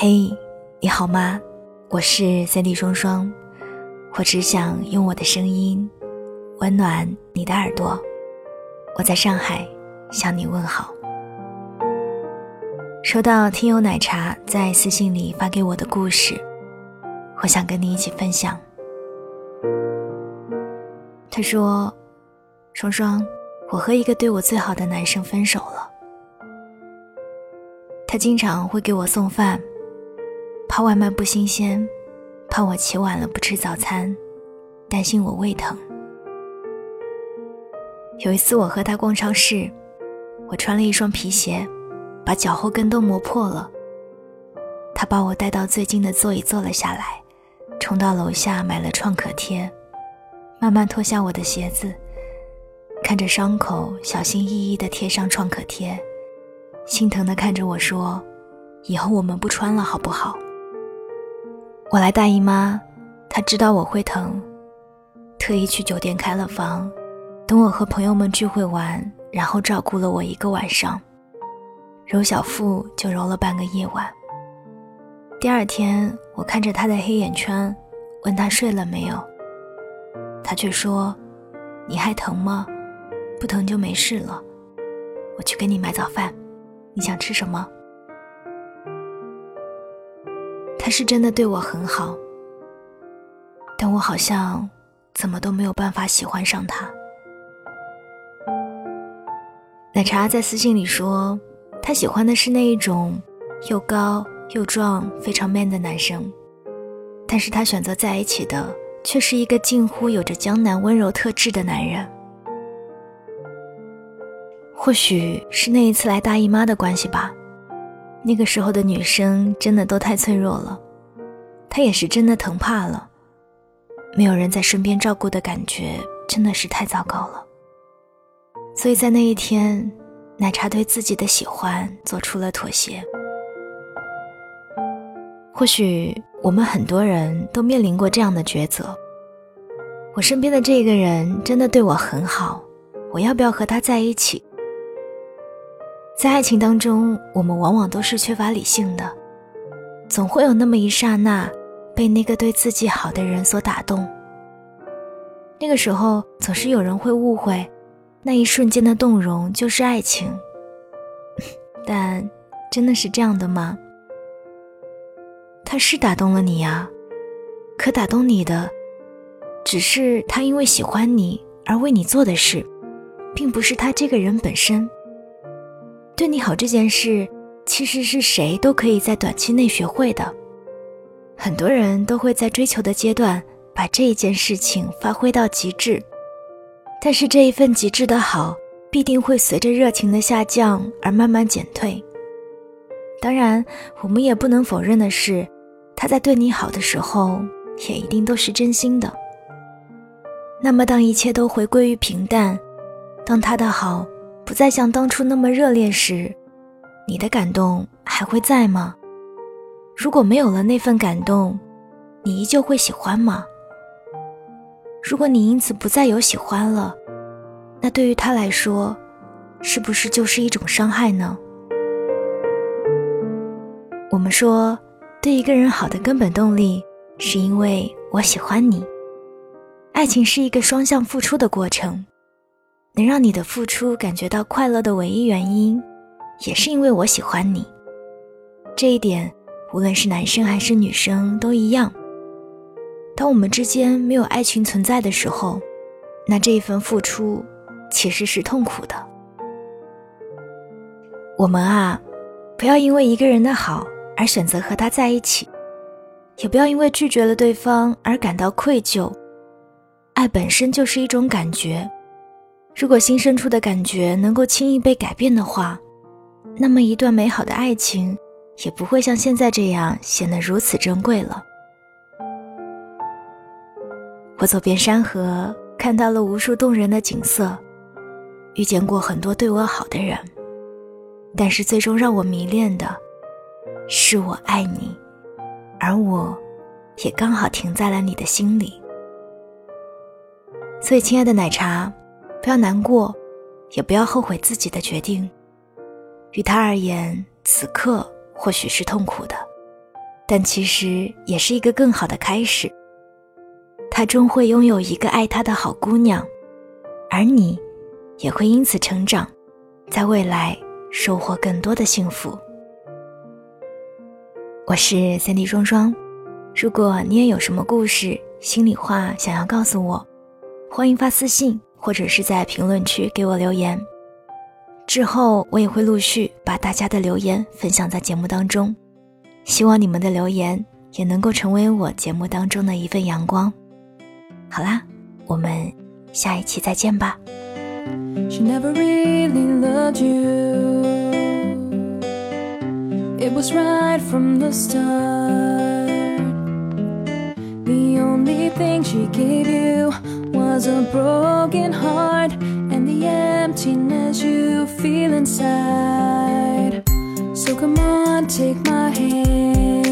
嘿，你好吗？我是三 D 双双，我只想用我的声音温暖你的耳朵。我在上海向你问好。收到听友奶茶在私信里发给我的故事，我想跟你一起分享。他说：“双双，我和一个对我最好的男生分手了。他经常会给我送饭，怕外卖不新鲜，怕我起晚了不吃早餐，担心我胃疼。有一次我和他逛超市，我穿了一双皮鞋。”把脚后跟都磨破了。他把我带到最近的座椅坐了下来，冲到楼下买了创可贴，慢慢脱下我的鞋子，看着伤口，小心翼翼地贴上创可贴，心疼地看着我说：“以后我们不穿了，好不好？”我来大姨妈，他知道我会疼，特意去酒店开了房，等我和朋友们聚会完，然后照顾了我一个晚上。揉小腹就揉了半个夜晚。第二天，我看着他的黑眼圈，问他睡了没有。他却说：“你还疼吗？不疼就没事了。我去给你买早饭，你想吃什么？”他是真的对我很好，但我好像怎么都没有办法喜欢上他。奶茶在私信里说。他喜欢的是那一种又高又壮、非常 man 的男生，但是他选择在一起的却是一个近乎有着江南温柔特质的男人。或许是那一次来大姨妈的关系吧，那个时候的女生真的都太脆弱了，她也是真的疼怕了，没有人在身边照顾的感觉真的是太糟糕了，所以在那一天。奶茶对自己的喜欢做出了妥协。或许我们很多人都面临过这样的抉择：我身边的这个人真的对我很好，我要不要和他在一起？在爱情当中，我们往往都是缺乏理性的，总会有那么一刹那被那个对自己好的人所打动。那个时候，总是有人会误会。那一瞬间的动容就是爱情，但真的是这样的吗？他是打动了你呀，可打动你的，只是他因为喜欢你而为你做的事，并不是他这个人本身。对你好这件事，其实是谁都可以在短期内学会的。很多人都会在追求的阶段，把这一件事情发挥到极致。但是这一份极致的好，必定会随着热情的下降而慢慢减退。当然，我们也不能否认的是，他在对你好的时候，也一定都是真心的。那么，当一切都回归于平淡，当他的好不再像当初那么热烈时，你的感动还会在吗？如果没有了那份感动，你依旧会喜欢吗？如果你因此不再有喜欢了，那对于他来说，是不是就是一种伤害呢？我们说，对一个人好的根本动力，是因为我喜欢你。爱情是一个双向付出的过程，能让你的付出感觉到快乐的唯一原因，也是因为我喜欢你。这一点，无论是男生还是女生都一样。当我们之间没有爱情存在的时候，那这一份付出其实是痛苦的。我们啊，不要因为一个人的好而选择和他在一起，也不要因为拒绝了对方而感到愧疚。爱本身就是一种感觉，如果心深处的感觉能够轻易被改变的话，那么一段美好的爱情也不会像现在这样显得如此珍贵了。我走遍山河，看到了无数动人的景色，遇见过很多对我好的人，但是最终让我迷恋的，是我爱你，而我，也刚好停在了你的心里。所以，亲爱的奶茶，不要难过，也不要后悔自己的决定。于他而言，此刻或许是痛苦的，但其实也是一个更好的开始。他终会拥有一个爱他的好姑娘，而你也会因此成长，在未来收获更多的幸福。我是三 D 双双，如果你也有什么故事、心里话想要告诉我，欢迎发私信或者是在评论区给我留言。之后我也会陆续把大家的留言分享在节目当中，希望你们的留言也能够成为我节目当中的一份阳光。好啦，我们下一期再见吧。She never really loved you. It was right from the start. The only thing she gave you was a broken heart and the emptiness you feel inside. So come on, take my hand.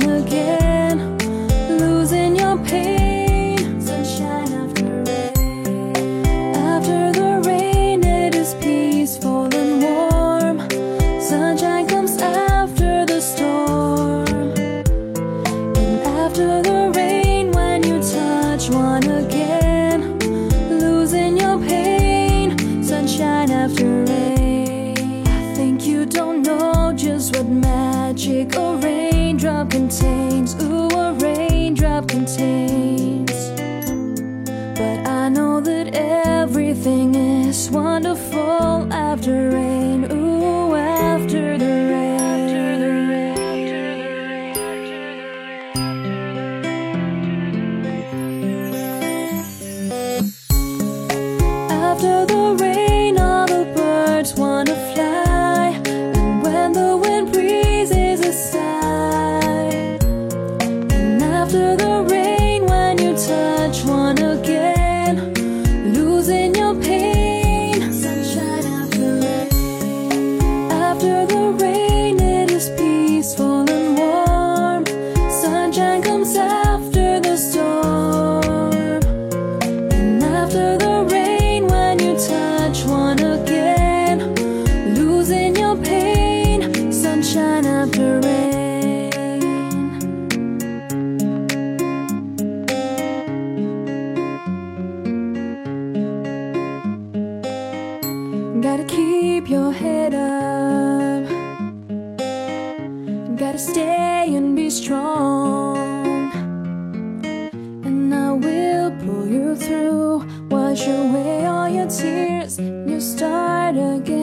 Again, losing your pain, sunshine after rain. After the rain, it is peaceful and warm. Sunshine comes after the storm. And after the raindrop. But I know that everything is wonderful after rain. Ooh, after the rain. After the rain. Gotta stay and be strong. And I will pull you through, wash away all your tears. You start again.